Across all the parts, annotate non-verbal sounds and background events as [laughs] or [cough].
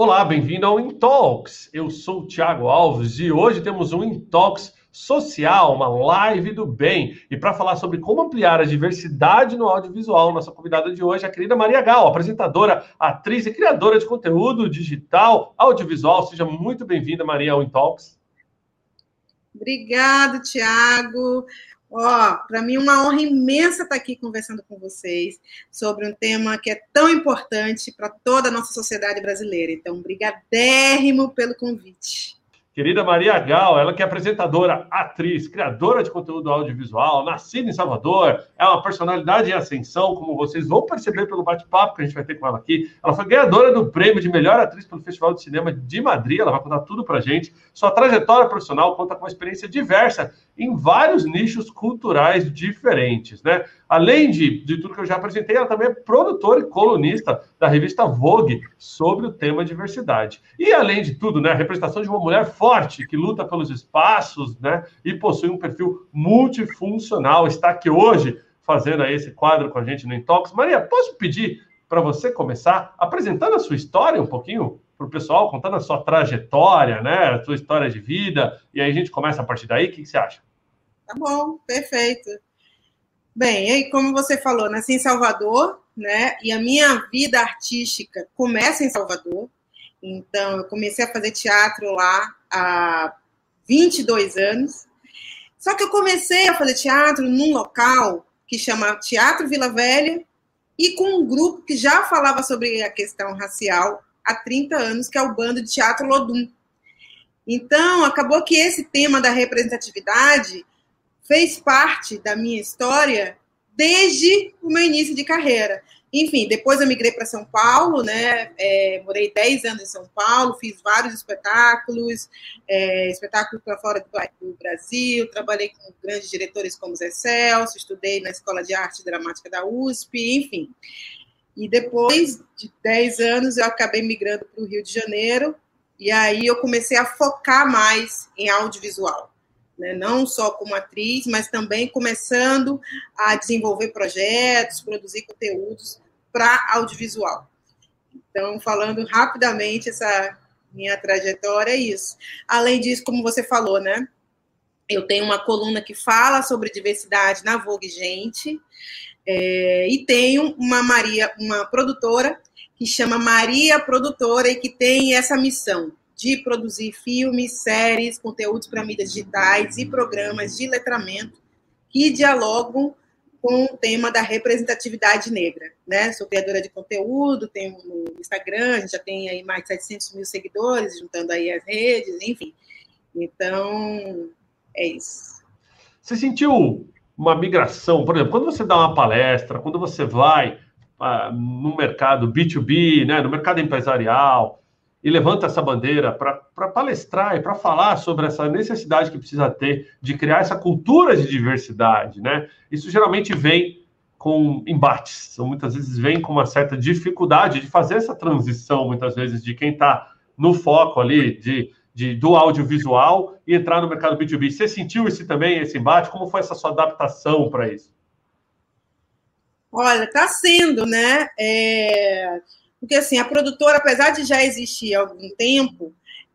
Olá, bem-vindo ao Intalks. Eu sou o Thiago Alves e hoje temos um Intalks social, uma live do bem. E para falar sobre como ampliar a diversidade no audiovisual, nossa convidada de hoje é a querida Maria Gal, apresentadora, atriz e criadora de conteúdo digital, audiovisual. Seja muito bem-vinda, Maria, ao Intalks. Obrigado, Tiago. Ó, para mim é uma honra imensa estar aqui conversando com vocês sobre um tema que é tão importante para toda a nossa sociedade brasileira. Então, brigadérrimo pelo convite. Querida Maria Gal, ela que é apresentadora, atriz, criadora de conteúdo audiovisual, nascida em Salvador, é uma personalidade em ascensão, como vocês vão perceber pelo bate-papo que a gente vai ter com ela aqui. Ela foi ganhadora do prêmio de melhor atriz pelo Festival de Cinema de Madrid, ela vai contar tudo pra gente. Sua trajetória profissional conta com uma experiência diversa em vários nichos culturais diferentes, né? Além de, de tudo que eu já apresentei, ela também é produtora e colunista da revista Vogue sobre o tema diversidade. E além de tudo, né, a representação de uma mulher forte que luta pelos espaços, né, e possui um perfil multifuncional, está aqui hoje fazendo esse quadro com a gente no Intox. Maria, posso pedir para você começar apresentando a sua história um pouquinho para o pessoal, contando a sua trajetória, né, a sua história de vida, e aí a gente começa a partir daí. O que você acha? Tá bom, perfeito. Bem, aí como você falou, nasci em Salvador, né? E a minha vida artística começa em Salvador. Então, eu comecei a fazer teatro lá há 22 anos. Só que eu comecei a fazer teatro num local que chama Teatro Vila Velha e com um grupo que já falava sobre a questão racial há 30 anos, que é o Bando de Teatro Lodum. Então, acabou que esse tema da representatividade fez parte da minha história desde o meu início de carreira. Enfim, depois eu migrei para São Paulo, né? É, morei 10 anos em São Paulo, fiz vários espetáculos, é, espetáculos para fora do, Brasil, trabalhei com grandes diretores como Zé Celso, estudei na Escola de Arte Dramática da USP, enfim. E depois de 10 anos eu acabei migrando para o Rio de Janeiro, e aí eu comecei a focar mais em audiovisual né? não só como atriz, mas também começando a desenvolver projetos, produzir conteúdos para audiovisual. Então, falando rapidamente essa minha trajetória, é isso. Além disso, como você falou, né? Eu tenho uma coluna que fala sobre diversidade na Vogue Gente, é, e tenho uma Maria, uma produtora que chama Maria Produtora e que tem essa missão de produzir filmes, séries, conteúdos para mídias digitais e programas de letramento que dialogam com o tema da representatividade negra. Né? Sou criadora de conteúdo, tenho no Instagram, já tem aí mais de 700 mil seguidores, juntando aí as redes, enfim. Então, é isso. Você sentiu uma migração, por exemplo, quando você dá uma palestra, quando você vai ah, no mercado B2B, né, no mercado empresarial, e levanta essa bandeira para palestrar e para falar sobre essa necessidade que precisa ter de criar essa cultura de diversidade, né? Isso geralmente vem com embates, muitas vezes vem com uma certa dificuldade de fazer essa transição, muitas vezes, de quem está no foco ali de, de, do audiovisual e entrar no mercado B2B. Você sentiu esse também, esse embate? Como foi essa sua adaptação para isso? Olha, está sendo, né? É porque, assim, a produtora, apesar de já existir há algum tempo,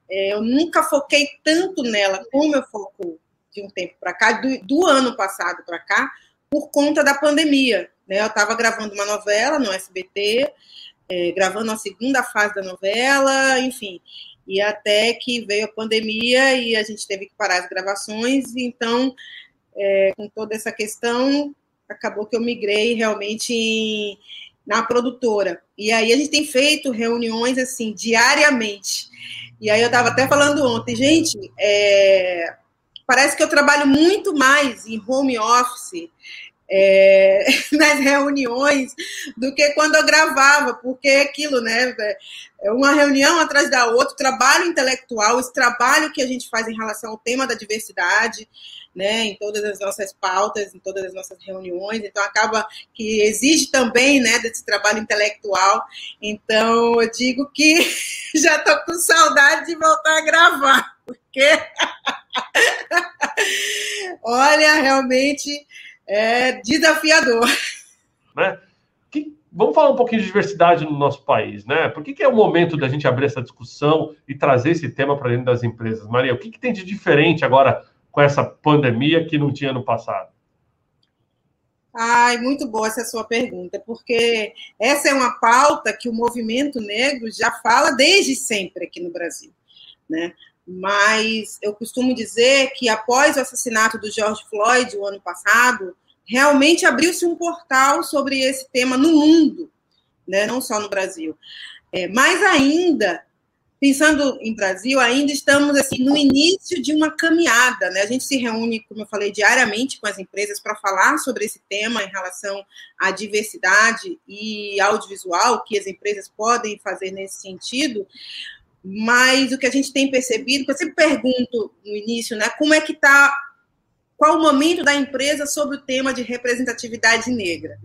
é, eu nunca foquei tanto nela como eu foco de um tempo para cá, do, do, ano passado para cá, por conta da pandemia. Né? Eu estava gravando uma novela no SBT, é, gravando a segunda fase da novela, enfim. E até que veio a pandemia e a gente teve que parar as gravações, então, é, com toda essa questão, acabou que eu migrei realmente em na produtora. E aí a gente tem feito reuniões assim diariamente. E aí eu estava até falando ontem, gente, é, parece que eu trabalho muito mais em home office é, [laughs] nas reuniões do que quando eu gravava, porque é aquilo, né? É uma reunião atrás da outra, trabalho intelectual, esse trabalho que a gente faz em relação ao tema da diversidade, né, em todas as nossas pautas, em todas as nossas reuniões. Então, acaba que exige também né, desse trabalho intelectual. Então, eu digo que [laughs] já estou com saudade de voltar a gravar, porque. [laughs] Olha, realmente é desafiador. Né? Que, vamos falar um pouquinho de diversidade no nosso país, né? Por que, que é o momento da gente abrir essa discussão e trazer esse tema para dentro das empresas? Maria, o que, que tem de diferente agora com essa pandemia que não tinha no passado? Ai, muito boa essa sua pergunta, porque essa é uma pauta que o movimento negro já fala desde sempre aqui no Brasil, né? Mas eu costumo dizer que após o assassinato do George Floyd o ano passado, realmente abriu-se um portal sobre esse tema no mundo, né? Não só no Brasil. É, mais ainda, pensando em Brasil, ainda estamos assim no início de uma caminhada, né? A gente se reúne, como eu falei, diariamente com as empresas para falar sobre esse tema em relação à diversidade e audiovisual, que as empresas podem fazer nesse sentido. Mas o que a gente tem percebido, eu sempre pergunto no início, né? Como é que está qual o momento da empresa sobre o tema de representatividade negra?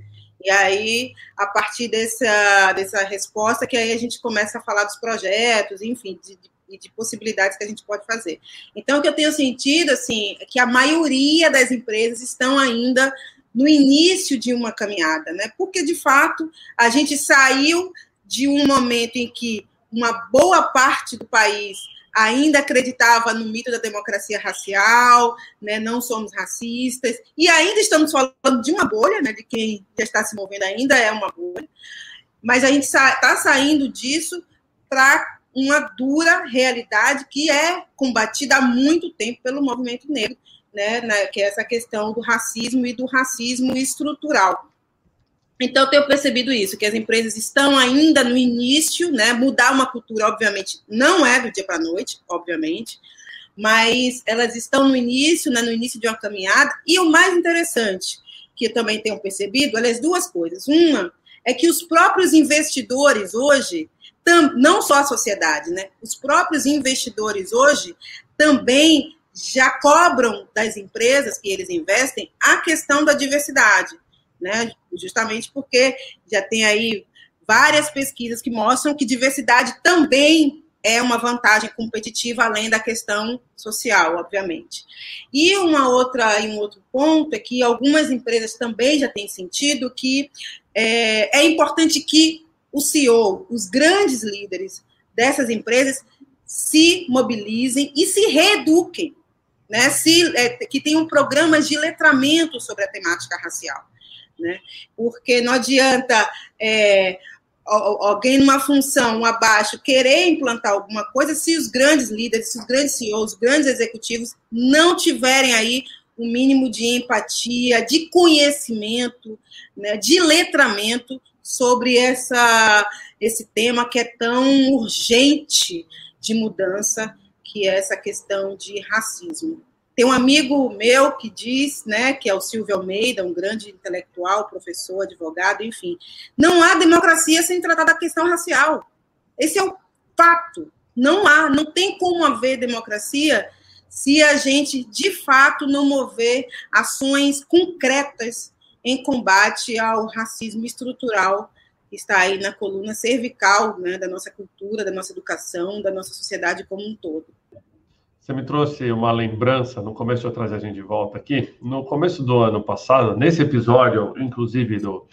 E aí, a partir dessa, dessa resposta, que aí a gente começa a falar dos projetos, enfim, de, de, de possibilidades que a gente pode fazer. Então, o que eu tenho sentido, assim, é que a maioria das empresas estão ainda no início de uma caminhada, né? Porque, de fato, a gente saiu de um momento em que uma boa parte do país ainda acreditava no mito da democracia racial, né, não somos racistas, e ainda estamos falando de uma bolha, né, de quem já está se movendo ainda é uma bolha, mas a gente está saindo disso para uma dura realidade que é combatida há muito tempo pelo movimento negro, né, que é essa questão do racismo e do racismo estrutural. Então, eu tenho percebido isso, que as empresas estão ainda no início, né? Mudar uma cultura, obviamente, não é do dia para a noite, obviamente, mas elas estão no início, né, no início de uma caminhada. E o mais interessante, que eu também tenho percebido, aliás, duas coisas. Uma é que os próprios investidores hoje, não só a sociedade, né? Os próprios investidores hoje também já cobram das empresas que eles investem a questão da diversidade né? Justamente porque já tem aí várias pesquisas que mostram que diversidade também é uma vantagem competitiva além da questão social, obviamente. E uma outra e um outro ponto é que algumas empresas também já têm sentido que é, é importante que o CEO, os grandes líderes dessas empresas se mobilizem e se reeduquem, né? Se, é, que tenham programas de letramento sobre a temática racial né? Porque não adianta é, alguém numa função abaixo querer implantar alguma coisa se os grandes líderes, se os grandes CEOs, os grandes executivos não tiverem aí o um mínimo de empatia, de conhecimento, né, de letramento sobre essa, esse tema que é tão urgente de mudança, que é essa questão de racismo. Tem um amigo meu que diz, né, que é o Silvio Almeida, um grande intelectual, professor, advogado, enfim, não há democracia sem tratar da questão racial. Esse é o fato. Não há, não tem como haver democracia se a gente, de fato, não mover ações concretas em combate ao racismo estrutural que está aí na coluna cervical né, da nossa cultura, da nossa educação, da nossa sociedade como um todo. Você me trouxe uma lembrança, no começo eu trazer a gente de volta aqui. No começo do ano passado, nesse episódio, inclusive, do,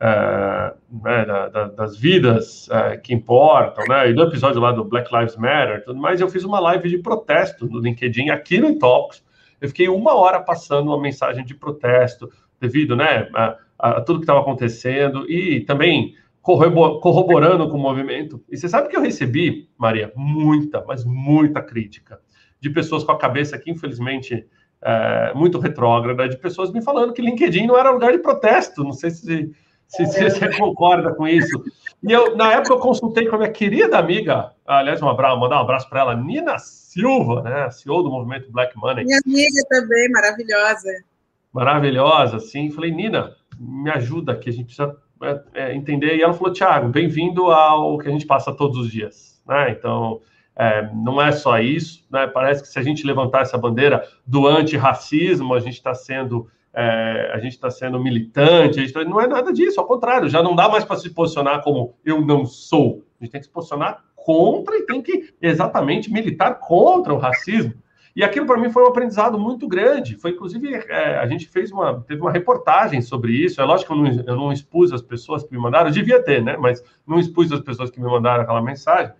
é, né, da, da, das vidas é, que importam, né, e do episódio lá do Black Lives Matter, tudo mais, eu fiz uma live de protesto no LinkedIn aqui no Talks. Eu fiquei uma hora passando uma mensagem de protesto devido né, a, a tudo que estava acontecendo e também corroborando com o movimento. E você sabe que eu recebi, Maria, muita, mas muita crítica de pessoas com a cabeça aqui, infelizmente, é, muito retrógrada, de pessoas me falando que LinkedIn não era lugar de protesto. Não sei se, se, se você concorda com isso. E eu, na época, eu consultei com a minha querida amiga, aliás, um abraço, mandar um abraço para ela, Nina Silva, né, CEO do movimento Black Money. Minha amiga também, maravilhosa. Maravilhosa, sim. Falei, Nina, me ajuda aqui, a gente precisa é, é, entender. E ela falou, Tiago, bem-vindo ao que a gente passa todos os dias. Né? Então, é, não é só isso, né? Parece que se a gente levantar essa bandeira do antirracismo, a gente está sendo é, a gente está sendo militante, tá... não é nada disso, ao contrário, já não dá mais para se posicionar como eu não sou. A gente tem que se posicionar contra e tem que exatamente militar contra o racismo. E aquilo para mim foi um aprendizado muito grande. Foi inclusive é, a gente fez uma teve uma reportagem sobre isso. É lógico que eu não, eu não expus as pessoas que me mandaram, eu devia ter, né? Mas não expus as pessoas que me mandaram aquela mensagem.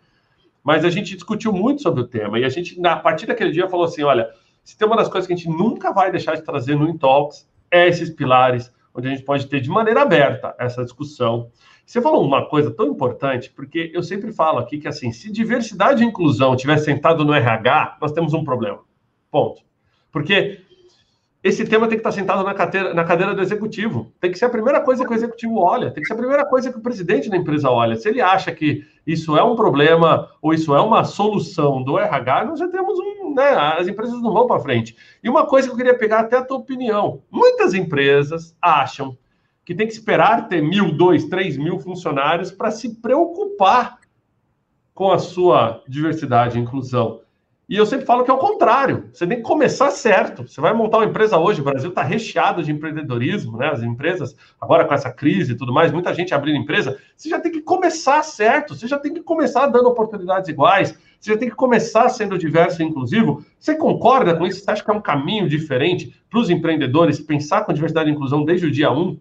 Mas a gente discutiu muito sobre o tema e a gente a partir daquele dia falou assim, olha, se tem uma das coisas que a gente nunca vai deixar de trazer no Intalks é esses pilares onde a gente pode ter de maneira aberta essa discussão. Você falou uma coisa tão importante, porque eu sempre falo aqui que assim, se diversidade e inclusão tiver sentado no RH, nós temos um problema. Ponto. Porque esse tema tem que estar sentado na cadeira, na cadeira do executivo. Tem que ser a primeira coisa que o executivo olha, tem que ser a primeira coisa que o presidente da empresa olha. Se ele acha que isso é um problema ou isso é uma solução do RH, nós já temos um. Né, as empresas não vão para frente. E uma coisa que eu queria pegar até a tua opinião: muitas empresas acham que tem que esperar ter mil, dois, três mil funcionários para se preocupar com a sua diversidade e inclusão. E eu sempre falo que é o contrário. Você tem que começar certo. Você vai montar uma empresa hoje, o Brasil está recheado de empreendedorismo, né? As empresas, agora com essa crise e tudo mais, muita gente abrindo empresa. Você já tem que começar certo, você já tem que começar dando oportunidades iguais, você já tem que começar sendo diverso e inclusivo. Você concorda com isso? Você acha que é um caminho diferente para os empreendedores pensar com diversidade e inclusão desde o dia 1?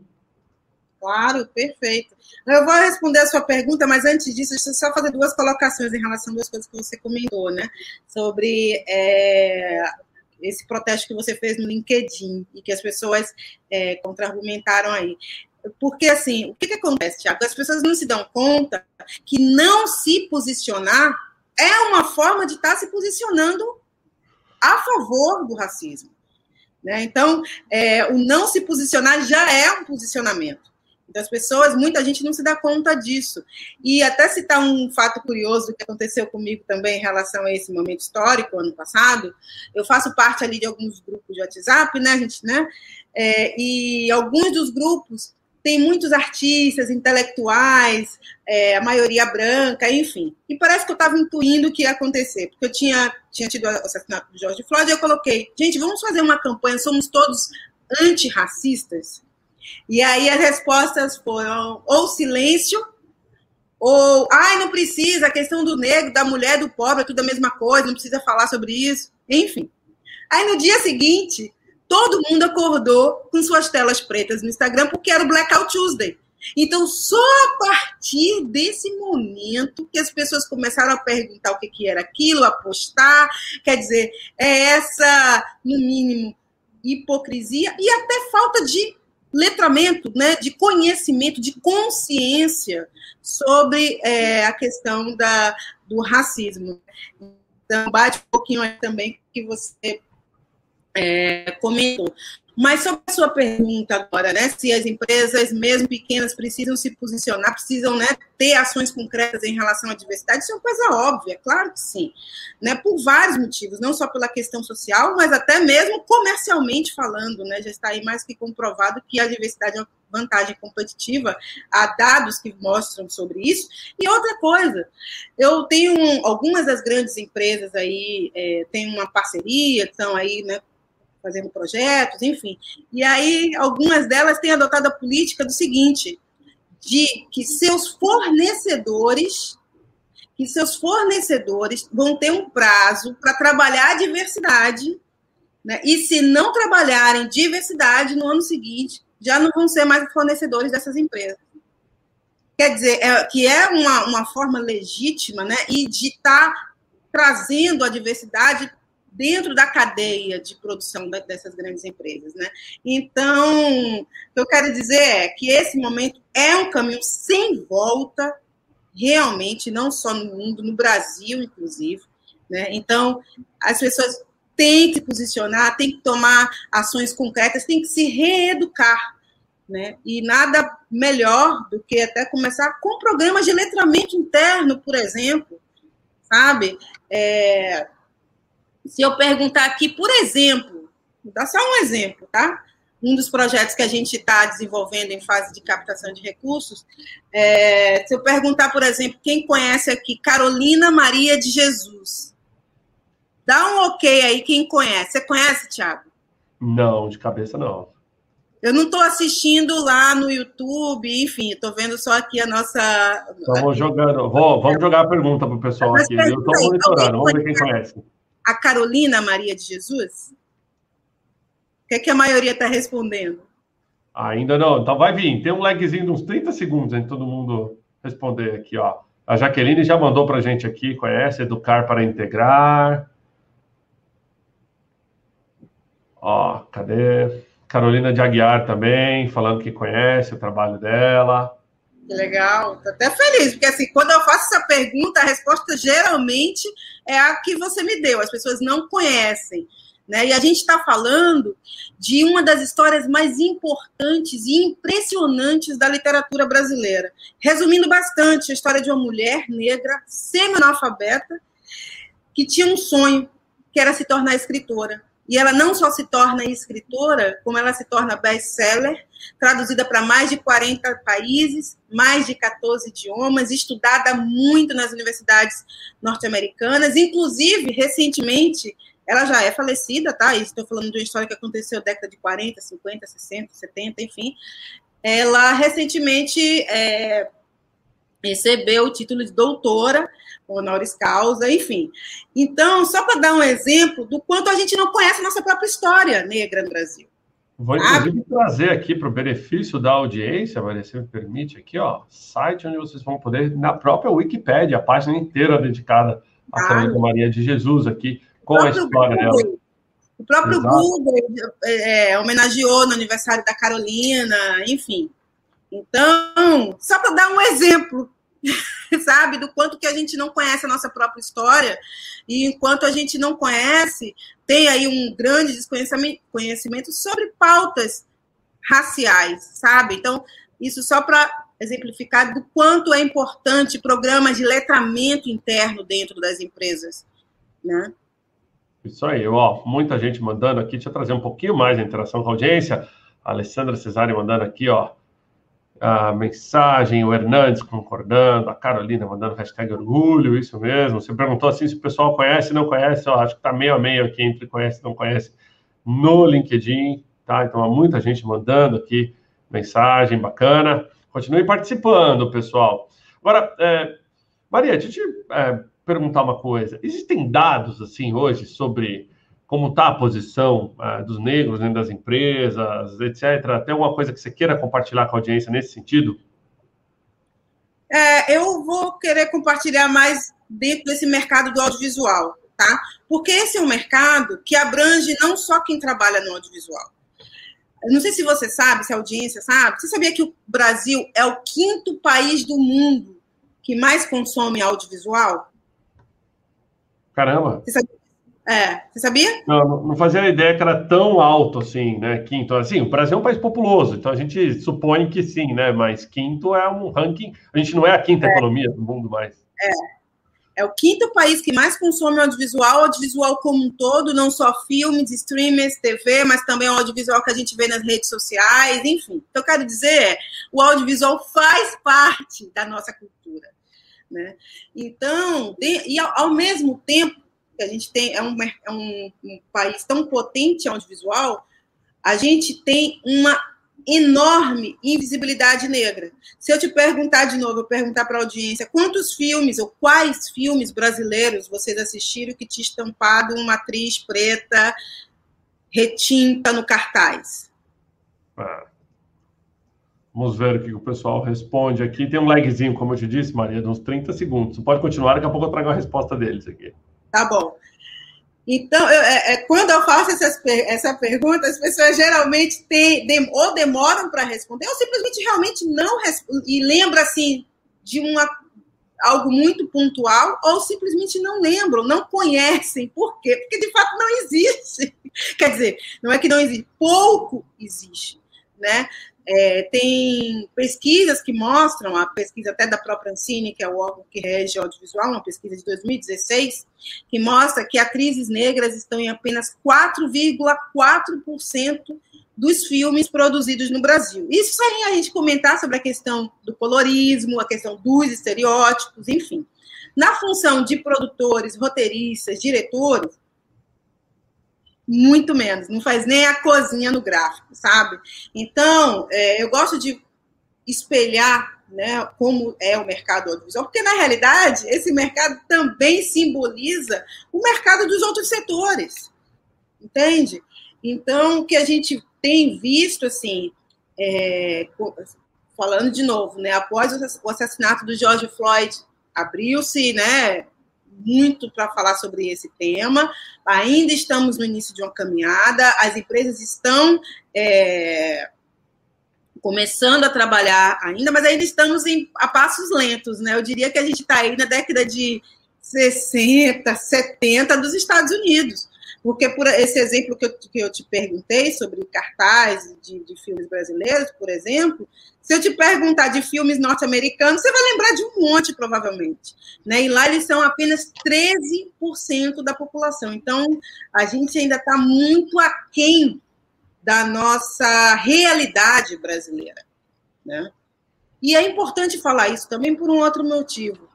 Claro, perfeito. Eu vou responder a sua pergunta, mas antes disso, deixa eu só fazer duas colocações em relação a duas coisas que você comentou, né? Sobre é, esse protesto que você fez no LinkedIn e que as pessoas é, contra-argumentaram aí. Porque, assim, o que, que acontece, Tiago? As pessoas não se dão conta que não se posicionar é uma forma de estar se posicionando a favor do racismo. Né? Então, é, o não se posicionar já é um posicionamento das pessoas, muita gente não se dá conta disso. E até citar um fato curioso que aconteceu comigo também em relação a esse momento histórico, ano passado, eu faço parte ali de alguns grupos de WhatsApp, né, gente, né? É, e alguns dos grupos têm muitos artistas, intelectuais, é, a maioria branca, enfim. E parece que eu estava intuindo que ia acontecer, porque eu tinha, tinha tido o assassinato do George Floyd e eu coloquei, gente, vamos fazer uma campanha, somos todos antirracistas? E aí as respostas foram ou silêncio, ou ai, não precisa, a questão do negro, da mulher, do pobre, é tudo a mesma coisa, não precisa falar sobre isso, enfim. Aí no dia seguinte, todo mundo acordou com suas telas pretas no Instagram, porque era o Blackout Tuesday. Então, só a partir desse momento que as pessoas começaram a perguntar o que, que era aquilo, a postar, quer dizer, é essa, no mínimo, hipocrisia e até falta de letramento, né, de conhecimento, de consciência sobre é, a questão da, do racismo. Então, bate um pouquinho aí também que você é, comentou. Mas sobre a sua pergunta agora, né? Se as empresas, mesmo pequenas, precisam se posicionar, precisam né, ter ações concretas em relação à diversidade, isso é uma coisa óbvia, claro que sim. Né, por vários motivos, não só pela questão social, mas até mesmo comercialmente falando, né? Já está aí mais que comprovado que a diversidade é uma vantagem competitiva, há dados que mostram sobre isso. E outra coisa, eu tenho algumas das grandes empresas aí, é, tem uma parceria, estão aí, né? Fazendo projetos, enfim. E aí, algumas delas têm adotado a política do seguinte: de que seus fornecedores, que seus fornecedores vão ter um prazo para trabalhar a diversidade, né? E se não trabalharem diversidade no ano seguinte, já não vão ser mais fornecedores dessas empresas. Quer dizer, é, que é uma, uma forma legítima, né? E de estar tá trazendo a diversidade dentro da cadeia de produção dessas grandes empresas, né? Então, o que eu quero dizer é que esse momento é um caminho sem volta, realmente, não só no mundo, no Brasil, inclusive, né? Então, as pessoas têm que se posicionar, têm que tomar ações concretas, têm que se reeducar, né? E nada melhor do que até começar com programas de letramento interno, por exemplo, sabe? É, se eu perguntar aqui, por exemplo, vou dar só um exemplo, tá? Um dos projetos que a gente está desenvolvendo em fase de captação de recursos, é, se eu perguntar, por exemplo, quem conhece aqui Carolina Maria de Jesus, dá um ok aí quem conhece. Você conhece, Thiago? Não, de cabeça não. Eu não estou assistindo lá no YouTube, enfim, estou vendo só aqui a nossa. Estamos jogando. Vou, vamos jogar a pergunta para o pessoal aqui. Eu estou monitorando, vamos ver quem conhece. A Carolina Maria de Jesus? O que, é que a maioria está respondendo? Ainda não, então vai vir. Tem um lagzinho de uns 30 segundos entre todo mundo responder aqui, ó. A Jaqueline já mandou para a gente aqui, conhece Educar para Integrar. Ó, cadê? Carolina de Aguiar também, falando que conhece o trabalho dela. Que legal, tô até feliz, porque assim, quando eu faço essa pergunta, a resposta geralmente é a que você me deu, as pessoas não conhecem. Né? E a gente está falando de uma das histórias mais importantes e impressionantes da literatura brasileira. Resumindo bastante, a história de uma mulher negra, semi-analfabeta, que tinha um sonho, que era se tornar escritora. E ela não só se torna escritora, como ela se torna best-seller, traduzida para mais de 40 países, mais de 14 idiomas, estudada muito nas universidades norte-americanas, inclusive, recentemente, ela já é falecida, tá? Estou falando de uma história que aconteceu década de 40, 50, 60, 70, enfim. Ela recentemente é, recebeu o título de doutora honoris causa, enfim. Então, só para dar um exemplo do quanto a gente não conhece a nossa própria história negra no Brasil. Vou, inclusive, trazer aqui para o benefício da audiência, Maria, se me permite, aqui, ó, site onde vocês vão poder, na própria Wikipédia, a página inteira dedicada à claro. Maria de Jesus aqui, com a história Google, dela. O próprio Exato. Google é, é, homenageou no aniversário da Carolina, enfim. Então, só para dar um exemplo [laughs] sabe? Do quanto que a gente não conhece a nossa própria história e enquanto a gente não conhece, tem aí um grande desconhecimento sobre pautas raciais, sabe? Então, isso só para exemplificar do quanto é importante programas de letramento interno dentro das empresas, né? Isso aí, ó, muita gente mandando aqui, deixa eu trazer um pouquinho mais a interação com a audiência. A Alessandra Cesare mandando aqui, ó, a mensagem, o Hernandes concordando, a Carolina mandando hashtag orgulho, isso mesmo. Você perguntou assim se o pessoal conhece, não conhece, eu acho que está meio a meio aqui entre conhece e não conhece no LinkedIn, tá? Então há muita gente mandando aqui mensagem bacana. Continue participando, pessoal. Agora, é, Maria, deixa eu te é, perguntar uma coisa. Existem dados assim hoje sobre como está a posição uh, dos negros dentro das empresas, etc. Tem alguma coisa que você queira compartilhar com a audiência nesse sentido? É, eu vou querer compartilhar mais dentro desse mercado do audiovisual, tá? Porque esse é um mercado que abrange não só quem trabalha no audiovisual. não sei se você sabe, se a audiência sabe. Você sabia que o Brasil é o quinto país do mundo que mais consome audiovisual? Caramba! Você sabia? É, você sabia? Não, não fazia ideia que era tão alto assim, né? Quinto. Assim, o Brasil é um país populoso, então a gente supõe que sim, né? Mas quinto é um ranking. A gente não é a quinta é. economia do mundo mais. É. É o quinto país que mais consome audiovisual, audiovisual como um todo, não só filmes, streamers, TV, mas também o audiovisual que a gente vê nas redes sociais, enfim. Então, eu quero dizer, o audiovisual faz parte da nossa cultura. Né? Então, e ao mesmo tempo, a gente tem é um, é um, um país tão potente audiovisual, a gente tem uma enorme invisibilidade negra. Se eu te perguntar de novo, eu perguntar para a audiência, quantos filmes ou quais filmes brasileiros vocês assistiram que te estampado uma atriz preta retinta no cartaz? Ah. Vamos ver o que o pessoal responde aqui. Tem um lagzinho, como eu te disse, Maria, de uns 30 segundos. Você pode continuar, daqui a pouco eu trago a resposta deles aqui. Tá bom. Então, eu, é, é, quando eu faço essas, essa pergunta, as pessoas geralmente têm, dem, ou demoram para responder, ou simplesmente realmente não e lembra assim de uma, algo muito pontual, ou simplesmente não lembram, não conhecem. Por quê? Porque de fato não existe. [laughs] Quer dizer, não é que não existe, pouco existe. Né? É, tem pesquisas que mostram, a pesquisa até da própria Ancine, que é o órgão que rege o audiovisual, uma pesquisa de 2016, que mostra que atrizes negras estão em apenas 4,4% dos filmes produzidos no Brasil. Isso sem a gente comentar sobre a questão do colorismo, a questão dos estereótipos, enfim. Na função de produtores, roteiristas, diretores, muito menos, não faz nem a cozinha no gráfico, sabe? Então, é, eu gosto de espelhar né, como é o mercado audiovisual, porque na realidade esse mercado também simboliza o mercado dos outros setores, entende? Então, o que a gente tem visto, assim, é, falando de novo, né, após o assassinato do George Floyd, abriu-se, né, muito para falar sobre esse tema. Ainda estamos no início de uma caminhada, as empresas estão é, começando a trabalhar ainda, mas ainda estamos em, a passos lentos, né? Eu diria que a gente está aí na década de 60, 70 dos Estados Unidos. Porque por esse exemplo que eu, que eu te perguntei sobre cartaz de, de filmes brasileiros, por exemplo, se eu te perguntar de filmes norte-americanos, você vai lembrar de um monte, provavelmente. Né? E lá eles são apenas 13% da população. Então, a gente ainda está muito aquém da nossa realidade brasileira. Né? E é importante falar isso também por um outro motivo.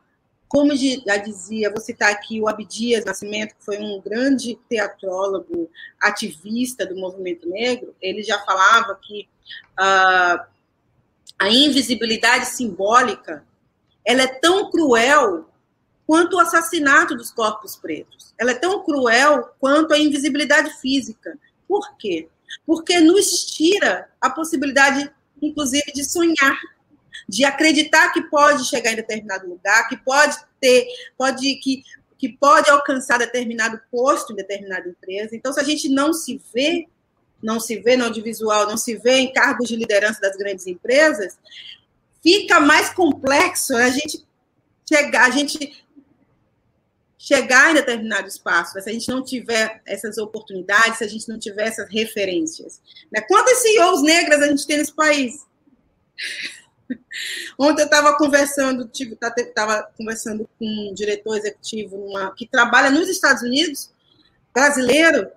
Como já dizia, vou citar aqui o Abdias Nascimento, que foi um grande teatrólogo, ativista do movimento negro, ele já falava que uh, a invisibilidade simbólica ela é tão cruel quanto o assassinato dos corpos pretos. Ela é tão cruel quanto a invisibilidade física. Por quê? Porque nos tira a possibilidade, inclusive, de sonhar, de acreditar que pode chegar em determinado lugar, que pode ter, pode que que pode alcançar determinado posto em determinada empresa. Então, se a gente não se vê, não se vê no audiovisual, não se vê em cargos de liderança das grandes empresas, fica mais complexo a gente chegar, a gente chegar em determinado espaço, se a gente não tiver essas oportunidades, se a gente não tiver essas referências. Né? Quantas CEOs negras a gente tem nesse país? [laughs] Ontem eu estava conversando, estava tá, conversando com um diretor executivo numa, que trabalha nos Estados Unidos, brasileiro,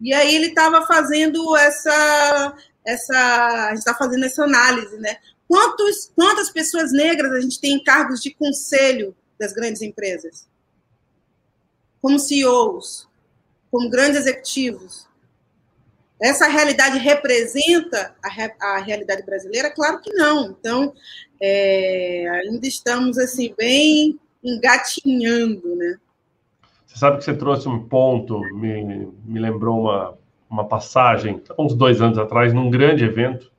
e aí ele estava fazendo essa, essa, está fazendo essa análise, né? Quantos, quantas pessoas negras a gente tem em cargos de conselho das grandes empresas? Como CEOs, como grandes executivos? Essa realidade representa a, a realidade brasileira? Claro que não. Então, é, ainda estamos assim bem engatinhando, né? Você sabe que você trouxe um ponto, me, me lembrou uma, uma passagem, uns dois anos atrás, num grande evento,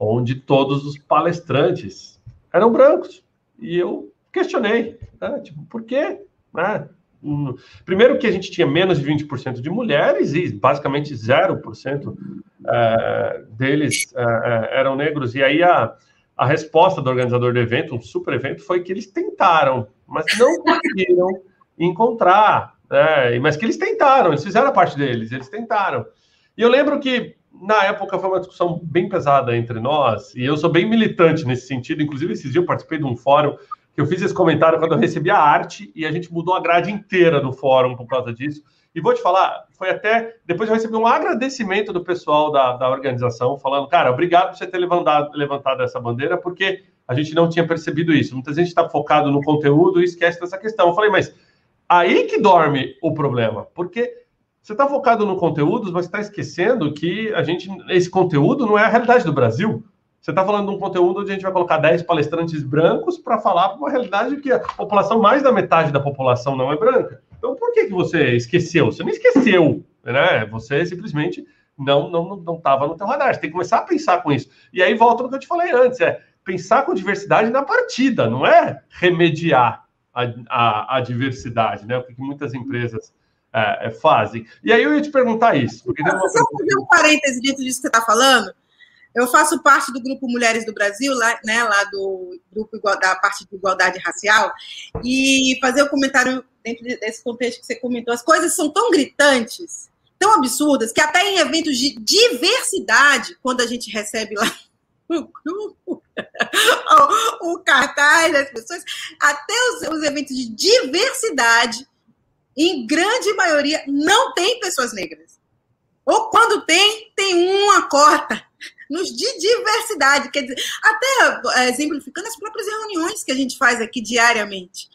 onde todos os palestrantes eram brancos. E eu questionei, né? tipo, por quê? Né? Primeiro que a gente tinha menos de 20% de mulheres e basicamente 0% é, deles é, é, eram negros. E aí a, a resposta do organizador do evento, um super evento, foi que eles tentaram, mas não conseguiram encontrar. Né? Mas que eles tentaram, eles fizeram a parte deles, eles tentaram. E eu lembro que na época foi uma discussão bem pesada entre nós, e eu sou bem militante nesse sentido. Inclusive, esses dias eu participei de um fórum que eu fiz esse comentário quando eu recebi a arte e a gente mudou a grade inteira do fórum por causa disso. E vou te falar, foi até. Depois eu recebi um agradecimento do pessoal da, da organização, falando, cara, obrigado por você ter levantado, levantado essa bandeira, porque a gente não tinha percebido isso. Muita gente está focado no conteúdo e esquece dessa questão. Eu falei, mas aí que dorme o problema, porque você está focado no conteúdo, mas está esquecendo que a gente, esse conteúdo não é a realidade do Brasil. Você está falando de um conteúdo onde a gente vai colocar 10 palestrantes brancos para falar uma realidade que a população, mais da metade da população não é branca. Então, por que, que você esqueceu? Você não esqueceu, né? Você simplesmente não não não estava no teu radar. Você tem que começar a pensar com isso. E aí volta no que eu te falei antes, é pensar com diversidade na partida, não é remediar a, a, a diversidade, né? O que muitas empresas é, é, fazem. E aí eu ia te perguntar isso. Porque Só fazer um parêntese dentro disso que você está falando. Eu faço parte do grupo Mulheres do Brasil, lá, né, lá do grupo da parte de igualdade racial, e fazer o um comentário dentro desse contexto que você comentou. As coisas são tão gritantes, tão absurdas, que até em eventos de diversidade, quando a gente recebe lá [laughs] o grupo, [laughs] o, cartaz das pessoas, até os, os eventos de diversidade, em grande maioria, não tem pessoas negras. Ou quando tem, tem uma cota nos de diversidade, quer dizer, até é, exemplificando as próprias reuniões que a gente faz aqui diariamente.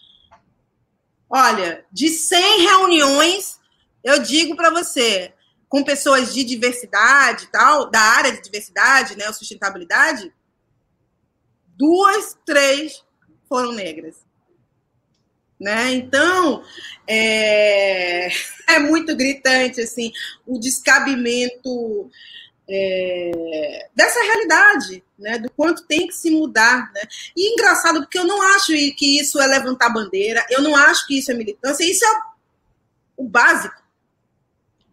Olha, de 100 reuniões, eu digo para você, com pessoas de diversidade tal, da área de diversidade, né, sustentabilidade, duas, três foram negras. Né? Então, é, [laughs] é muito gritante assim o descabimento é, dessa realidade, né, do quanto tem que se mudar. Né? E engraçado, porque eu não acho que isso é levantar bandeira, eu não acho que isso é militância, isso é o básico.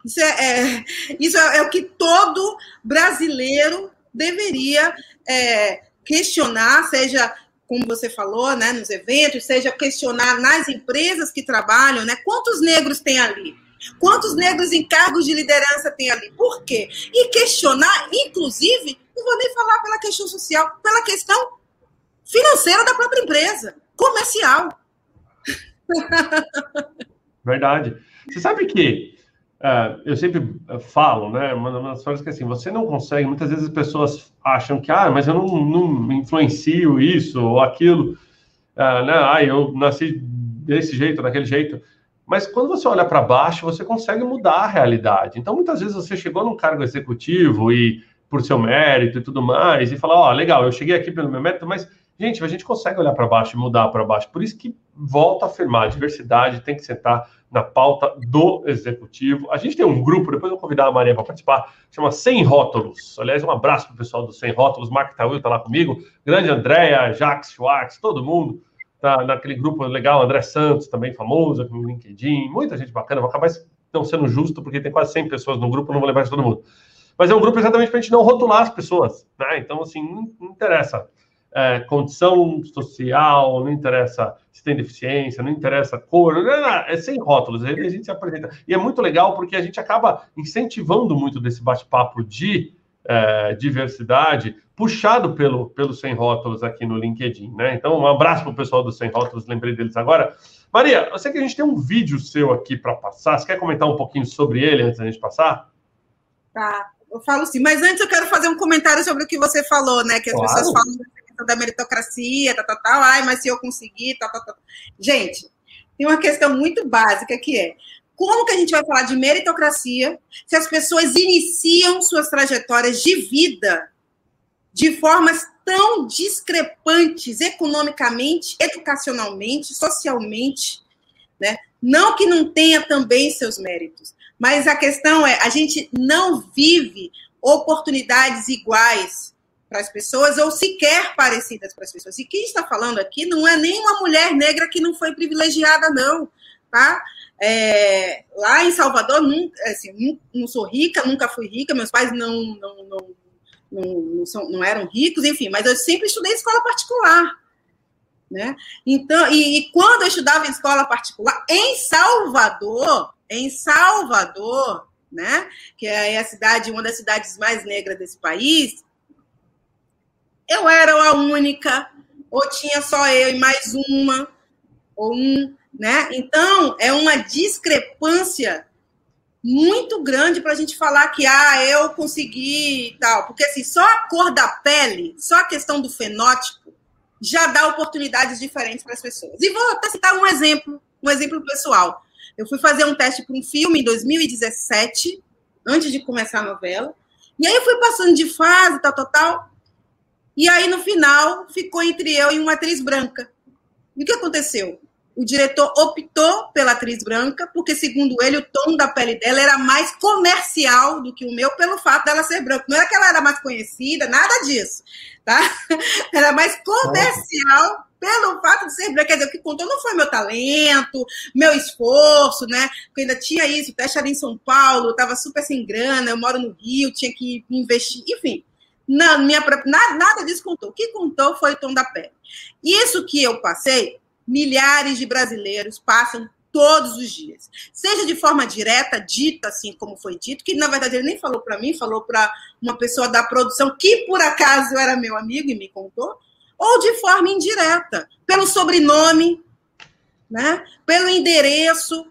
Isso é, é isso é, é, o que todo brasileiro deveria é, questionar, seja como você falou, né, nos eventos, seja questionar nas empresas que trabalham, né, quantos negros tem ali? Quantos negros em cargos de liderança tem ali? Por quê? E questionar, inclusive, não vou nem falar pela questão social, pela questão financeira da própria empresa, comercial. Verdade. Você sabe que uh, eu sempre falo, né? Uma das coisas que assim, você não consegue, muitas vezes as pessoas acham que, ah, mas eu não, não influencio isso ou aquilo, uh, né? Ah, eu nasci desse jeito, daquele jeito. Mas quando você olha para baixo, você consegue mudar a realidade. Então, muitas vezes você chegou num cargo executivo e por seu mérito e tudo mais, e falar, ó, oh, legal, eu cheguei aqui pelo meu mérito, mas, gente, a gente consegue olhar para baixo e mudar para baixo. Por isso que volta a afirmar, a diversidade tem que sentar na pauta do executivo. A gente tem um grupo, depois eu vou convidar a Maria para participar, chama Sem Rótulos. Aliás, um abraço para o pessoal do Sem Rótulos, Mark Tawil está lá comigo, grande Andréia, Jacques Schwartz, todo mundo tá naquele grupo legal, André Santos, também famoso, aqui no LinkedIn, muita gente bacana, vou acabar não sendo justo, porque tem quase 100 pessoas no grupo, não vou levar de todo mundo. Mas é um grupo exatamente para a gente não rotular as pessoas, né? Então, assim, não interessa é, condição social, não interessa se tem deficiência, não interessa cor, não, não, é sem rótulos, a gente se apresenta. E é muito legal porque a gente acaba incentivando muito desse bate-papo de é, diversidade, puxado pelo, pelo Sem Rótulos aqui no LinkedIn, né? Então, um abraço para o pessoal do Sem Rótulos, lembrei deles agora. Maria, eu sei que a gente tem um vídeo seu aqui para passar, você quer comentar um pouquinho sobre ele antes da gente passar? Tá, eu falo sim, mas antes eu quero fazer um comentário sobre o que você falou, né? Que as claro. pessoas falam da meritocracia, tal, tal, tal, ai, mas se eu conseguir, tal, tal, tal. Gente, tem uma questão muito básica que é como que a gente vai falar de meritocracia se as pessoas iniciam suas trajetórias de vida de formas tão discrepantes economicamente, educacionalmente, socialmente, né? Não que não tenha também seus méritos, mas a questão é a gente não vive oportunidades iguais para as pessoas ou sequer parecidas para as pessoas. E quem está falando aqui não é nem uma mulher negra que não foi privilegiada, não, tá? É, lá em Salvador, nunca, assim, não, não, sou rica, nunca fui rica, meus pais não, não, não, não, não, são, não eram ricos, enfim, mas eu sempre estudei em escola particular. Né? Então, e, e quando eu estudava em escola particular, em Salvador, em Salvador, né, que é a cidade, uma das cidades mais negras desse país, eu era a única, ou tinha só eu e mais uma, ou um, né? Então, é uma discrepância muito grande para a gente falar que ah, eu consegui e tal. Porque assim, só a cor da pele, só a questão do fenótipo, já dá oportunidades diferentes para as pessoas. E vou até citar um exemplo, um exemplo pessoal. Eu fui fazer um teste para um filme em 2017, antes de começar a novela. E aí eu fui passando de fase, tal, tal, tal. E aí, no final, ficou entre eu e uma atriz branca. E o que aconteceu? O diretor optou pela atriz branca, porque, segundo ele, o tom da pele dela era mais comercial do que o meu, pelo fato dela ser branca. Não era que ela era mais conhecida, nada disso, tá? [laughs] Era mais comercial pelo fato de ser branca. Quer dizer, o que contou não foi meu talento, meu esforço, né? Porque ainda tinha isso, o teste era em São Paulo, eu estava super sem grana, eu moro no Rio, tinha que investir, enfim. Não, minha, nada, nada disso contou. O que contou foi o tom da pele. Isso que eu passei milhares de brasileiros passam todos os dias. Seja de forma direta, dita assim como foi dito, que na verdade ele nem falou para mim, falou para uma pessoa da produção que por acaso era meu amigo e me contou, ou de forma indireta, pelo sobrenome, né? Pelo endereço.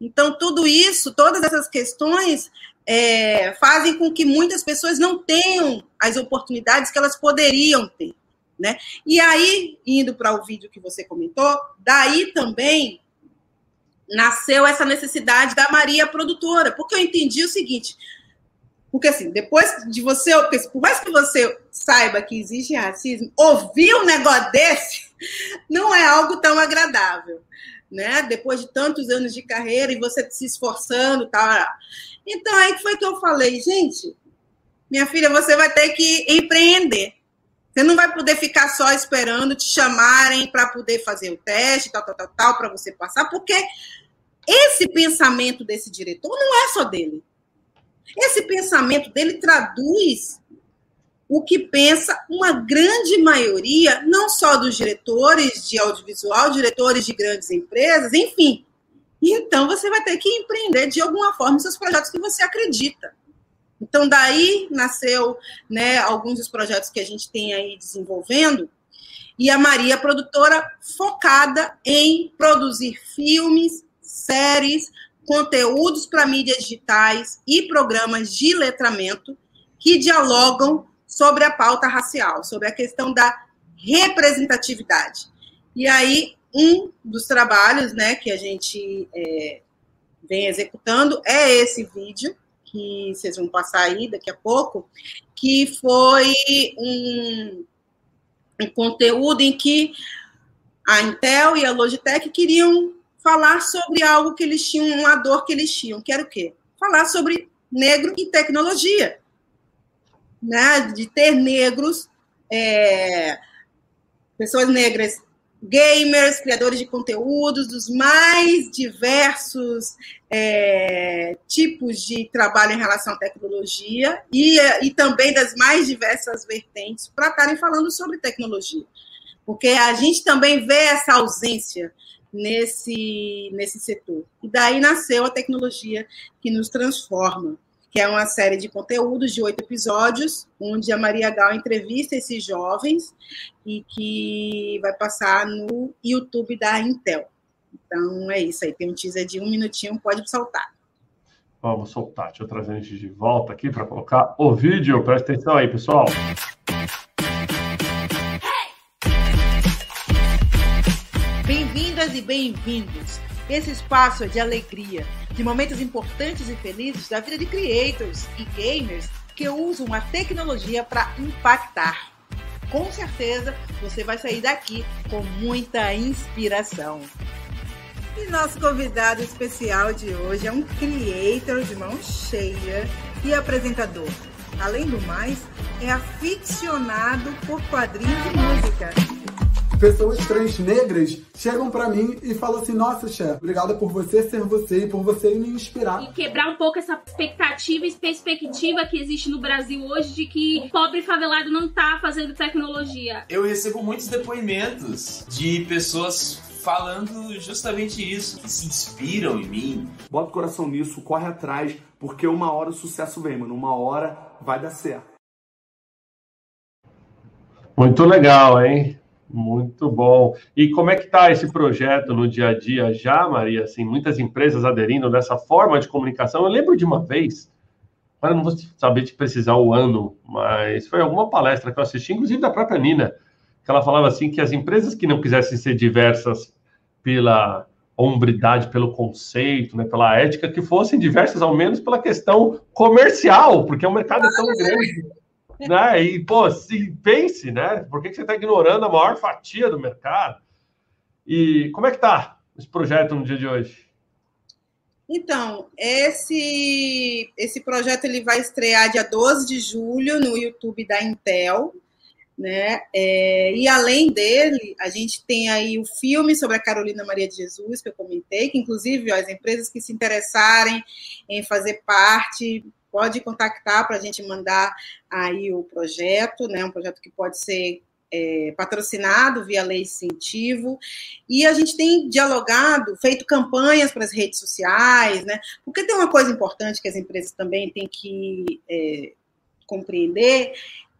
Então tudo isso, todas essas questões é, fazem com que muitas pessoas não tenham as oportunidades que elas poderiam ter. Né? E aí, indo para o vídeo que você comentou, daí também nasceu essa necessidade da Maria produtora, porque eu entendi o seguinte: Porque, assim, depois de você, por mais que você saiba que existe racismo, ouvir um negócio desse [laughs] não é algo tão agradável, né? Depois de tantos anos de carreira e você se esforçando tal. Então, aí foi que eu falei, gente, minha filha, você vai ter que empreender. Você não vai poder ficar só esperando te chamarem para poder fazer o teste, tal, tal, tal, tal, para você passar, porque esse pensamento desse diretor não é só dele. Esse pensamento dele traduz o que pensa uma grande maioria, não só dos diretores de audiovisual, diretores de grandes empresas, enfim. Então, você vai ter que empreender de alguma forma seus projetos que você acredita. Então, daí nasceu né, alguns dos projetos que a gente tem aí desenvolvendo. E a Maria, produtora, focada em produzir filmes, séries, conteúdos para mídias digitais e programas de letramento que dialogam sobre a pauta racial, sobre a questão da representatividade. E aí, um dos trabalhos né, que a gente é, vem executando é esse vídeo, que vocês vão passar aí daqui a pouco, que foi um, um conteúdo em que a Intel e a Logitech queriam falar sobre algo que eles tinham, uma dor que eles tinham, que era o quê? Falar sobre negro e tecnologia. Né? De ter negros, é, pessoas negras, gamers, criadores de conteúdos, dos mais diversos é, tipos de trabalho em relação à tecnologia e, e também das mais diversas vertentes para estarem falando sobre tecnologia. Porque a gente também vê essa ausência nesse, nesse setor. E daí nasceu a tecnologia que nos transforma, que é uma série de conteúdos de oito episódios, onde a Maria Gal entrevista esses jovens e que vai passar no YouTube da Intel. Então é isso aí, tem um teaser de um minutinho, pode soltar. Vamos soltar. Deixa eu trazer a gente de volta aqui para colocar o vídeo. Presta atenção aí, pessoal. Bem-vindas e bem-vindos. Esse espaço é de alegria, de momentos importantes e felizes da vida de creators e gamers que usam a tecnologia para impactar. Com certeza você vai sair daqui com muita inspiração. E nosso convidado especial de hoje é um creator de mão cheia e apresentador. Além do mais, é aficionado por quadrinhos de música pessoas trans negras chegam para mim e falam assim: Nossa, chefe, obrigada por você ser você e por você me inspirar. E quebrar um pouco essa expectativa e perspectiva que existe no Brasil hoje de que pobre favelado não tá fazendo tecnologia. Eu recebo muitos depoimentos de pessoas falando justamente isso, que se inspiram em mim. Bota o coração nisso, corre atrás, porque uma hora o sucesso vem, mano. Uma hora vai dar certo. Muito legal, hein? Muito bom. E como é que está esse projeto no dia a dia já, Maria? Assim, muitas empresas aderindo dessa forma de comunicação. Eu lembro de uma vez, agora não vou saber te precisar o ano, mas foi alguma palestra que eu assisti, inclusive da própria Nina, que ela falava assim que as empresas que não quisessem ser diversas pela hombridade, pelo conceito, né, pela ética, que fossem diversas ao menos pela questão comercial, porque o mercado é tão grande né? E, pô, se pense, né? Por que, que você está ignorando a maior fatia do mercado? E como é que tá esse projeto no dia de hoje? Então, esse, esse projeto ele vai estrear dia 12 de julho no YouTube da Intel, né? É, e além dele, a gente tem aí o filme sobre a Carolina Maria de Jesus, que eu comentei, que inclusive ó, as empresas que se interessarem em fazer parte pode contactar para a gente mandar aí o projeto, né? Um projeto que pode ser é, patrocinado via lei incentivo, e a gente tem dialogado, feito campanhas para as redes sociais, né? Porque tem uma coisa importante que as empresas também têm que é, compreender,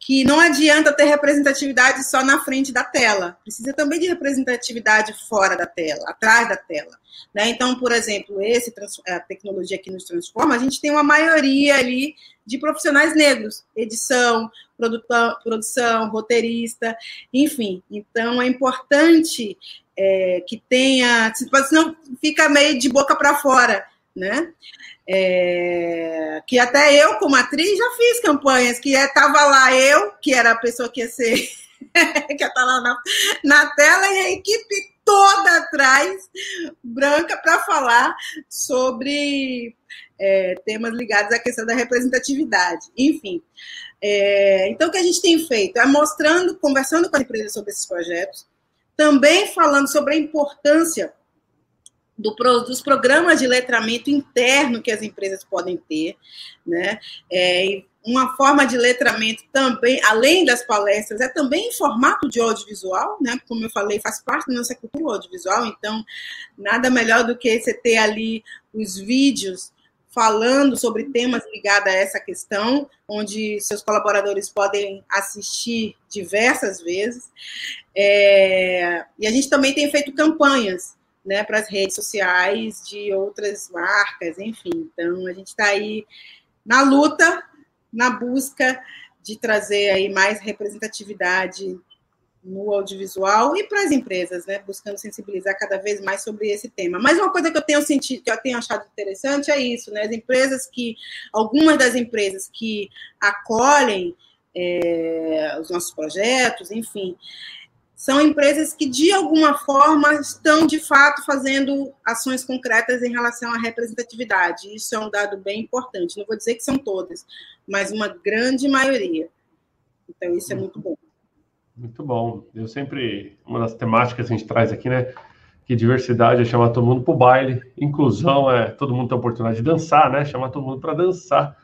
que não adianta ter representatividade só na frente da tela, precisa também de representatividade fora da tela, atrás da tela. Né? Então, por exemplo, esse a tecnologia que nos transforma, a gente tem uma maioria ali de profissionais negros, edição, produção, produção roteirista, enfim. Então, é importante é, que tenha, senão fica meio de boca para fora né? É, que até eu, como atriz, já fiz campanhas, que estava é, lá eu, que era a pessoa que ia ser, [laughs] que ia estar lá na, na tela, e a equipe toda atrás, branca, para falar sobre é, temas ligados à questão da representatividade. Enfim. É, então, o que a gente tem feito é mostrando, conversando com as empresas sobre esses projetos, também falando sobre a importância do, dos programas de letramento interno que as empresas podem ter, né? É, uma forma de letramento também, além das palestras, é também em formato de audiovisual, né? Como eu falei, faz parte da nossa cultura audiovisual, então nada melhor do que você ter ali os vídeos falando sobre temas ligados a essa questão, onde seus colaboradores podem assistir diversas vezes. É, e a gente também tem feito campanhas né, para as redes sociais de outras marcas, enfim. Então, a gente está aí na luta, na busca de trazer aí mais representatividade no audiovisual e para as empresas, né, buscando sensibilizar cada vez mais sobre esse tema. Mas uma coisa que eu tenho sentido, que eu tenho achado interessante é isso, né, as empresas que, algumas das empresas que acolhem é, os nossos projetos, enfim, são empresas que, de alguma forma, estão, de fato, fazendo ações concretas em relação à representatividade. Isso é um dado bem importante. Não vou dizer que são todas, mas uma grande maioria. Então, isso é muito bom. Muito bom. Eu sempre, uma das temáticas que a gente traz aqui, né? Que diversidade é chamar todo mundo para o baile, inclusão é todo mundo tem a oportunidade de dançar, né? Chamar todo mundo para dançar.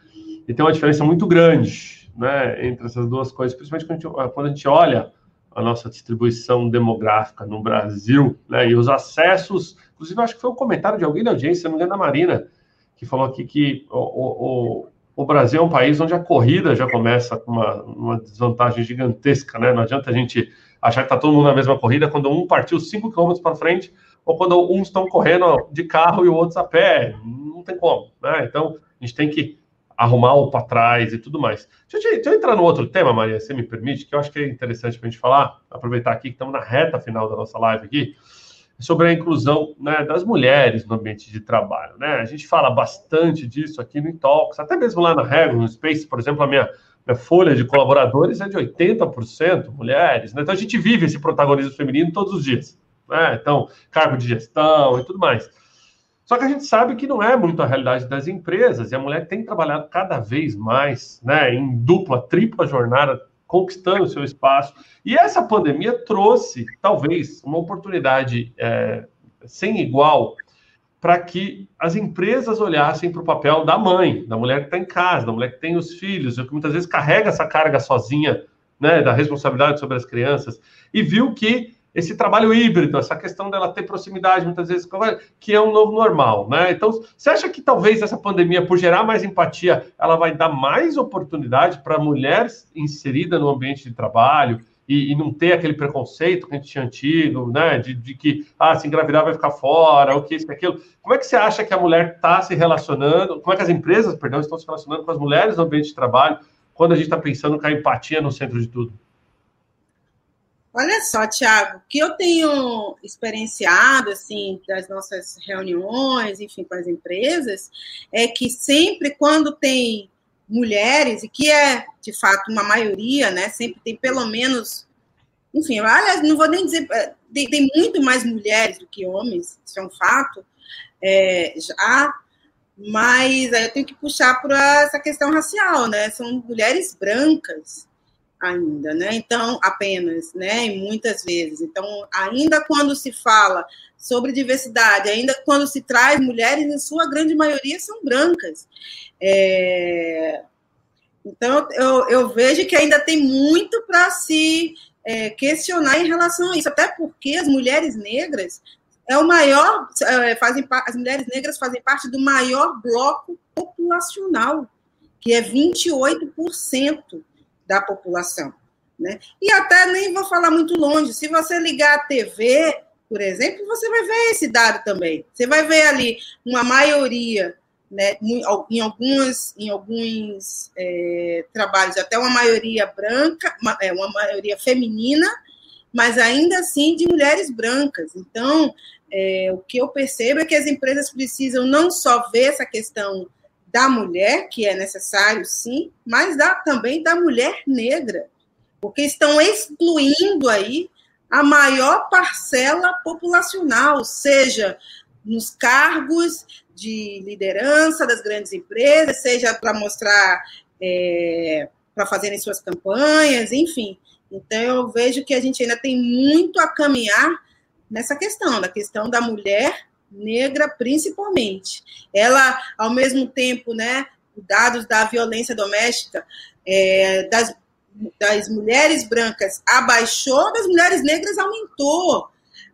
E tem uma diferença muito grande, né? Entre essas duas coisas, principalmente quando a gente, quando a gente olha a nossa distribuição demográfica no Brasil, né? E os acessos, inclusive acho que foi um comentário de alguém da audiência, não me engano, da Marina, que falou aqui que o, o, o Brasil é um país onde a corrida já começa com uma, uma desvantagem gigantesca, né? Não adianta a gente achar que está todo mundo na mesma corrida quando um partiu 5 km para frente ou quando uns estão correndo de carro e outros a pé. Não tem como, né? Então, a gente tem que arrumar o para trás e tudo mais. Deixa eu, deixa eu, entrar no outro tema, Maria, se me permite, que eu acho que é interessante para a gente falar, aproveitar aqui que estamos na reta final da nossa live aqui, sobre a inclusão né, das mulheres no ambiente de trabalho. Né? A gente fala bastante disso aqui no Intox, até mesmo lá na Rego, no Space, por exemplo, a minha, minha folha de colaboradores é de 80% mulheres. Né? Então a gente vive esse protagonismo feminino todos os dias. Né? Então, cargo de gestão e tudo mais. Só que a gente sabe que não é muito a realidade das empresas, e a mulher tem trabalhado cada vez mais, né, em dupla, tripla jornada, conquistando o seu espaço. E essa pandemia trouxe, talvez, uma oportunidade é, sem igual para que as empresas olhassem para o papel da mãe, da mulher que está em casa, da mulher que tem os filhos, que muitas vezes carrega essa carga sozinha, né, da responsabilidade sobre as crianças, e viu que esse trabalho híbrido, essa questão dela ter proximidade, muitas vezes, que é um novo normal, né? Então, você acha que talvez essa pandemia, por gerar mais empatia, ela vai dar mais oportunidade para mulheres inserida no ambiente de trabalho e, e, não ter aquele preconceito que a gente tinha antigo, né? De, de, que, ah, se engravidar vai ficar fora, ou que isso, que aquilo. Como é que você acha que a mulher está se relacionando, como é que as empresas, perdão, estão se relacionando com as mulheres no ambiente de trabalho, quando a gente está pensando com a empatia no centro de tudo? Olha só, Tiago, que eu tenho experienciado, assim, das nossas reuniões, enfim, com as empresas, é que sempre quando tem mulheres, e que é, de fato, uma maioria, né, sempre tem pelo menos, enfim, aliás, não vou nem dizer, é, tem, tem muito mais mulheres do que homens, isso é um fato, é, já, mas aí eu tenho que puxar para essa questão racial, né, são mulheres brancas, ainda, né? Então, apenas, né? E muitas vezes. Então, ainda quando se fala sobre diversidade, ainda quando se traz mulheres, em sua grande maioria são brancas. É... Então, eu, eu vejo que ainda tem muito para se é, questionar em relação a isso, até porque as mulheres negras é o maior, é, fazem as mulheres negras fazem parte do maior bloco populacional, que é 28% da população. Né? E até nem vou falar muito longe, se você ligar a TV, por exemplo, você vai ver esse dado também. Você vai ver ali uma maioria, né, em alguns, em alguns é, trabalhos, até uma maioria branca, uma, é, uma maioria feminina, mas ainda assim de mulheres brancas. Então, é, o que eu percebo é que as empresas precisam não só ver essa questão da mulher, que é necessário, sim, mas da, também da mulher negra, porque estão excluindo aí a maior parcela populacional, seja nos cargos de liderança das grandes empresas, seja para mostrar, é, para fazerem suas campanhas, enfim. Então, eu vejo que a gente ainda tem muito a caminhar nessa questão, da questão da mulher negra, principalmente. Ela, ao mesmo tempo, né, dados da violência doméstica, é, das, das mulheres brancas abaixou, das mulheres negras aumentou.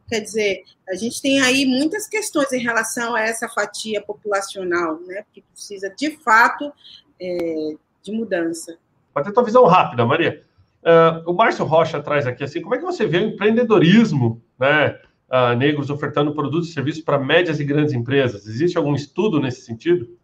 Quer dizer, a gente tem aí muitas questões em relação a essa fatia populacional, né, que precisa, de fato, é, de mudança. Pode ter tua visão rápida, Maria. Uh, o Márcio Rocha traz aqui assim, como é que você vê o empreendedorismo, né, uh, negros ofertando produtos e serviços para médias e grandes empresas? Existe algum estudo nesse sentido?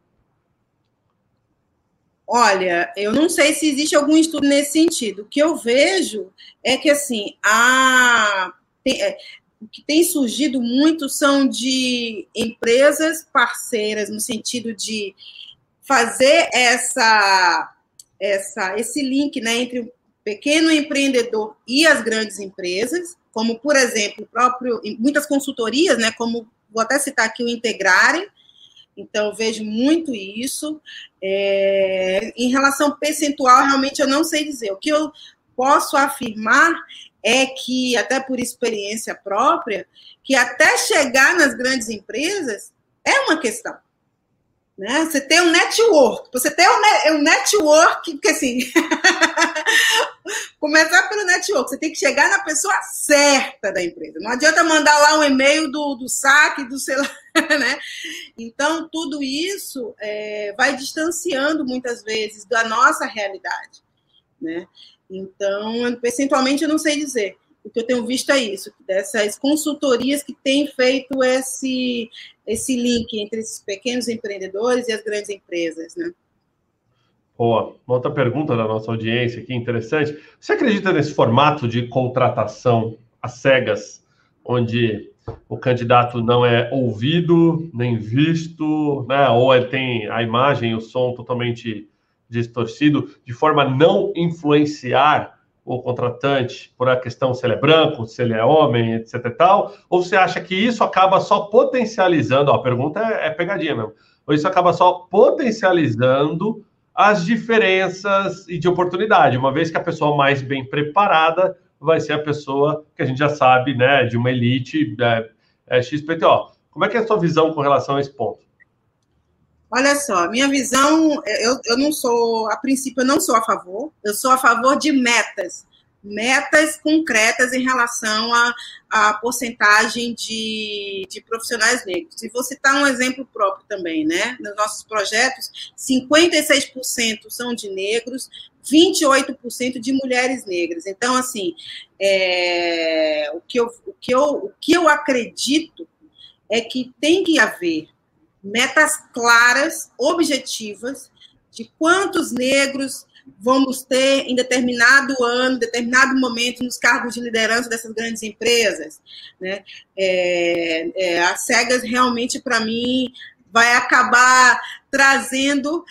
Olha, eu não sei se existe algum estudo nesse sentido. O que eu vejo é que assim, a, tem, é, o que tem surgido muito são de empresas parceiras, no sentido de fazer essa, essa, esse link né, entre o pequeno empreendedor e as grandes empresas, como, por exemplo, próprio, muitas consultorias, né, como vou até citar aqui o Integrare, então, vejo muito isso. É, em relação percentual, realmente eu não sei dizer. O que eu posso afirmar é que, até por experiência própria, que até chegar nas grandes empresas é uma questão. Né? Você tem um network, você tem um network que assim [laughs] começar pelo network, você tem que chegar na pessoa certa da empresa. Não adianta mandar lá um e-mail do, do saque, do sei lá, [laughs] né? Então, tudo isso é, vai distanciando muitas vezes da nossa realidade, né? Então, percentualmente eu não sei dizer. O que eu tenho visto é isso, dessas consultorias que têm feito esse, esse link entre esses pequenos empreendedores e as grandes empresas, né? Boa. Uma outra pergunta da nossa audiência aqui, interessante. Você acredita nesse formato de contratação às cegas, onde o candidato não é ouvido, nem visto, né? ou ele tem a imagem o som totalmente distorcido, de forma a não influenciar o contratante por a questão se ele é branco, se ele é homem, etc e tal? Ou você acha que isso acaba só potencializando, ó, a pergunta é, é pegadinha mesmo, ou isso acaba só potencializando as diferenças e de oportunidade, uma vez que a pessoa mais bem preparada vai ser a pessoa que a gente já sabe, né, de uma elite é, é XPTO. Como é que é a sua visão com relação a esse ponto? Olha só, minha visão, eu, eu não sou, a princípio, eu não sou a favor, eu sou a favor de metas, metas concretas em relação à, à porcentagem de, de profissionais negros. E vou citar um exemplo próprio também, né? Nos nossos projetos, 56% são de negros, 28% de mulheres negras. Então, assim, é, o, que eu, o, que eu, o que eu acredito é que tem que haver metas claras, objetivas, de quantos negros vamos ter em determinado ano, determinado momento nos cargos de liderança dessas grandes empresas. Né? É, é, realmente, para mim, vai acabar trazendo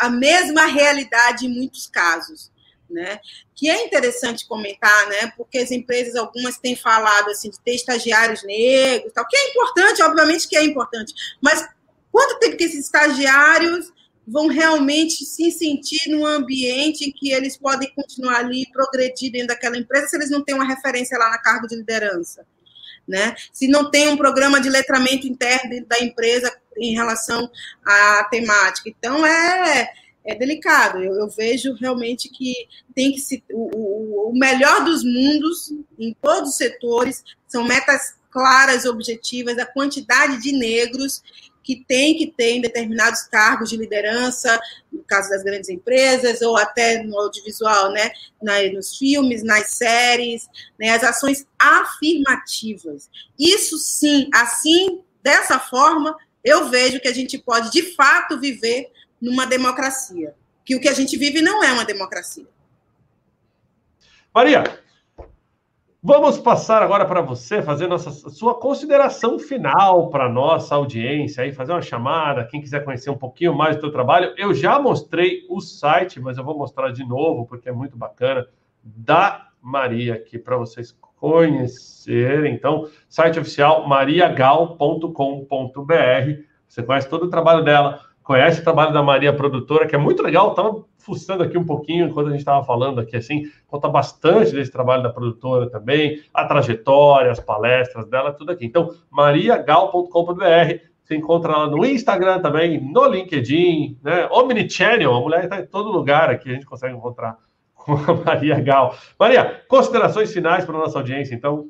a mesma realidade em muitos casos. Né? Que é interessante comentar, né? Porque as empresas, algumas têm falado assim, de ter estagiários negros, tal, que é importante, obviamente que é importante, mas quanto tempo que esses estagiários vão realmente se sentir num ambiente em que eles podem continuar ali progredir dentro daquela empresa se eles não têm uma referência lá na cargo de liderança? Né? Se não tem um programa de letramento interno da empresa em relação à temática. Então, é, é delicado. Eu, eu, vejo realmente que tem que se. O, o, melhor dos mundos, em todos os setores, são metas claras, objetivas, a quantidade de negros que tem que ter em determinados cargos de liderança, no caso das grandes empresas, ou até no audiovisual, né? nos filmes, nas séries, né? as ações afirmativas. Isso sim, assim, dessa forma, eu vejo que a gente pode, de fato, viver numa democracia. Que o que a gente vive não é uma democracia. Maria, Vamos passar agora para você fazer nossa sua consideração final para nossa audiência aí, fazer uma chamada, quem quiser conhecer um pouquinho mais do teu trabalho. Eu já mostrei o site, mas eu vou mostrar de novo porque é muito bacana da Maria aqui para vocês conhecerem. Então, site oficial mariagal.com.br. Você conhece todo o trabalho dela, conhece o trabalho da Maria produtora, que é muito legal. Estava fuçando aqui um pouquinho enquanto a gente estava falando aqui, assim, conta bastante desse trabalho da produtora também, a trajetória, as palestras dela, tudo aqui. Então, mariagal.com.br, você encontra ela no Instagram também, no LinkedIn, né? Omnichannel, a mulher está em todo lugar aqui, a gente consegue encontrar com a Maria Gal. Maria, considerações finais para a nossa audiência, então?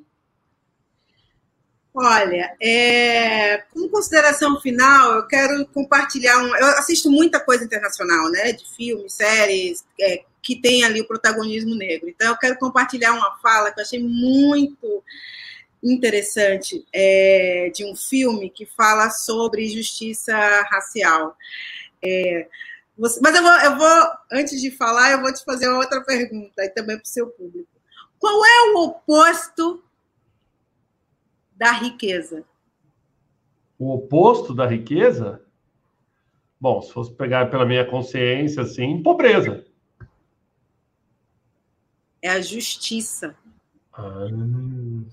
Olha, é, como consideração final, eu quero compartilhar. Um, eu assisto muita coisa internacional, né? De filmes, séries, é, que tem ali o protagonismo negro. Então, eu quero compartilhar uma fala que eu achei muito interessante é, de um filme que fala sobre justiça racial. É, você, mas eu vou, eu vou, antes de falar, eu vou te fazer outra pergunta, e também para o seu público. Qual é o oposto da riqueza? O oposto da riqueza? Bom, se fosse pegar pela minha consciência, assim, pobreza. É a justiça. Ah.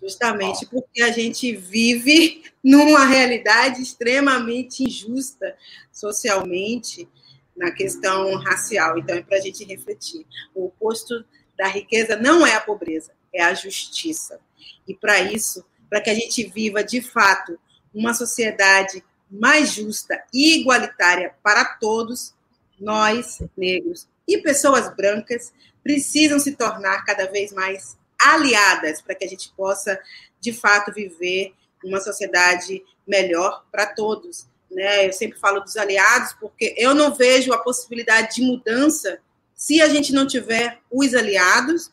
Justamente porque a gente vive [laughs] numa realidade extremamente injusta socialmente na questão racial. Então, é para a gente refletir. O oposto da riqueza não é a pobreza, é a justiça. E para isso, para que a gente viva de fato uma sociedade mais justa e igualitária para todos, nós, negros e pessoas brancas, precisam se tornar cada vez mais aliadas para que a gente possa, de fato, viver uma sociedade melhor para todos. Né? Eu sempre falo dos aliados, porque eu não vejo a possibilidade de mudança se a gente não tiver os aliados,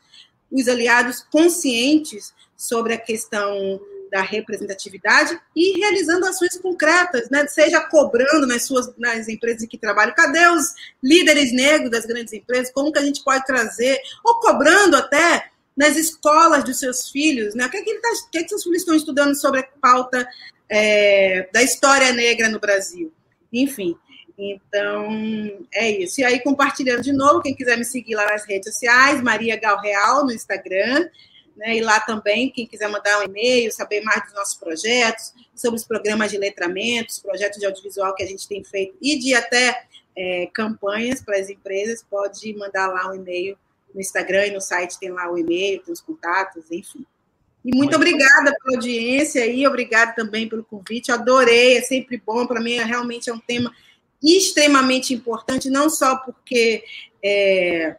os aliados conscientes sobre a questão da representatividade e realizando ações concretas, né? seja cobrando nas suas nas empresas em que trabalham, cadê os líderes negros das grandes empresas, como que a gente pode trazer, ou cobrando até nas escolas dos seus filhos, né? o que, é que, tá, o que, é que seus filhos estão estudando sobre a pauta é, da história negra no Brasil? Enfim, então, é isso. E aí, compartilhando de novo, quem quiser me seguir lá nas redes sociais, Maria Gal Real no Instagram, né? E lá também, quem quiser mandar um e-mail, saber mais dos nossos projetos, sobre os programas de letramento, os projetos de audiovisual que a gente tem feito e de até é, campanhas para as empresas, pode mandar lá um e-mail no Instagram e no site tem lá o e-mail, tem os contatos, enfim. E muito, muito obrigada bom. pela audiência e obrigada também pelo convite. adorei, é sempre bom. Para mim, é, realmente é um tema extremamente importante, não só porque é,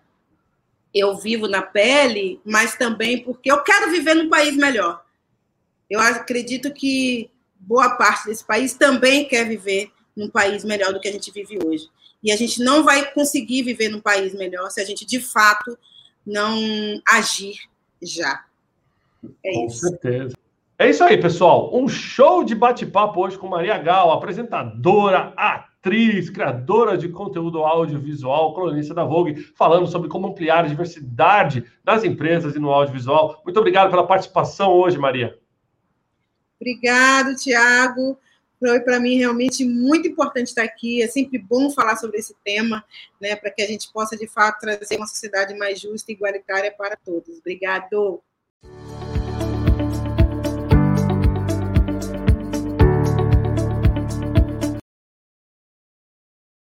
eu vivo na pele, mas também porque eu quero viver num país melhor. Eu acredito que boa parte desse país também quer viver num país melhor do que a gente vive hoje. E a gente não vai conseguir viver num país melhor se a gente, de fato, não agir já. É com isso. certeza. É isso aí, pessoal. Um show de bate-papo hoje com Maria Gal, apresentadora, atriz criadora de conteúdo audiovisual, colunista da Vogue, falando sobre como ampliar a diversidade das empresas e no audiovisual. Muito obrigado pela participação hoje, Maria. Obrigado, Tiago. Foi para mim realmente muito importante estar aqui. É sempre bom falar sobre esse tema, né, para que a gente possa de fato trazer uma sociedade mais justa e igualitária para todos. Obrigado.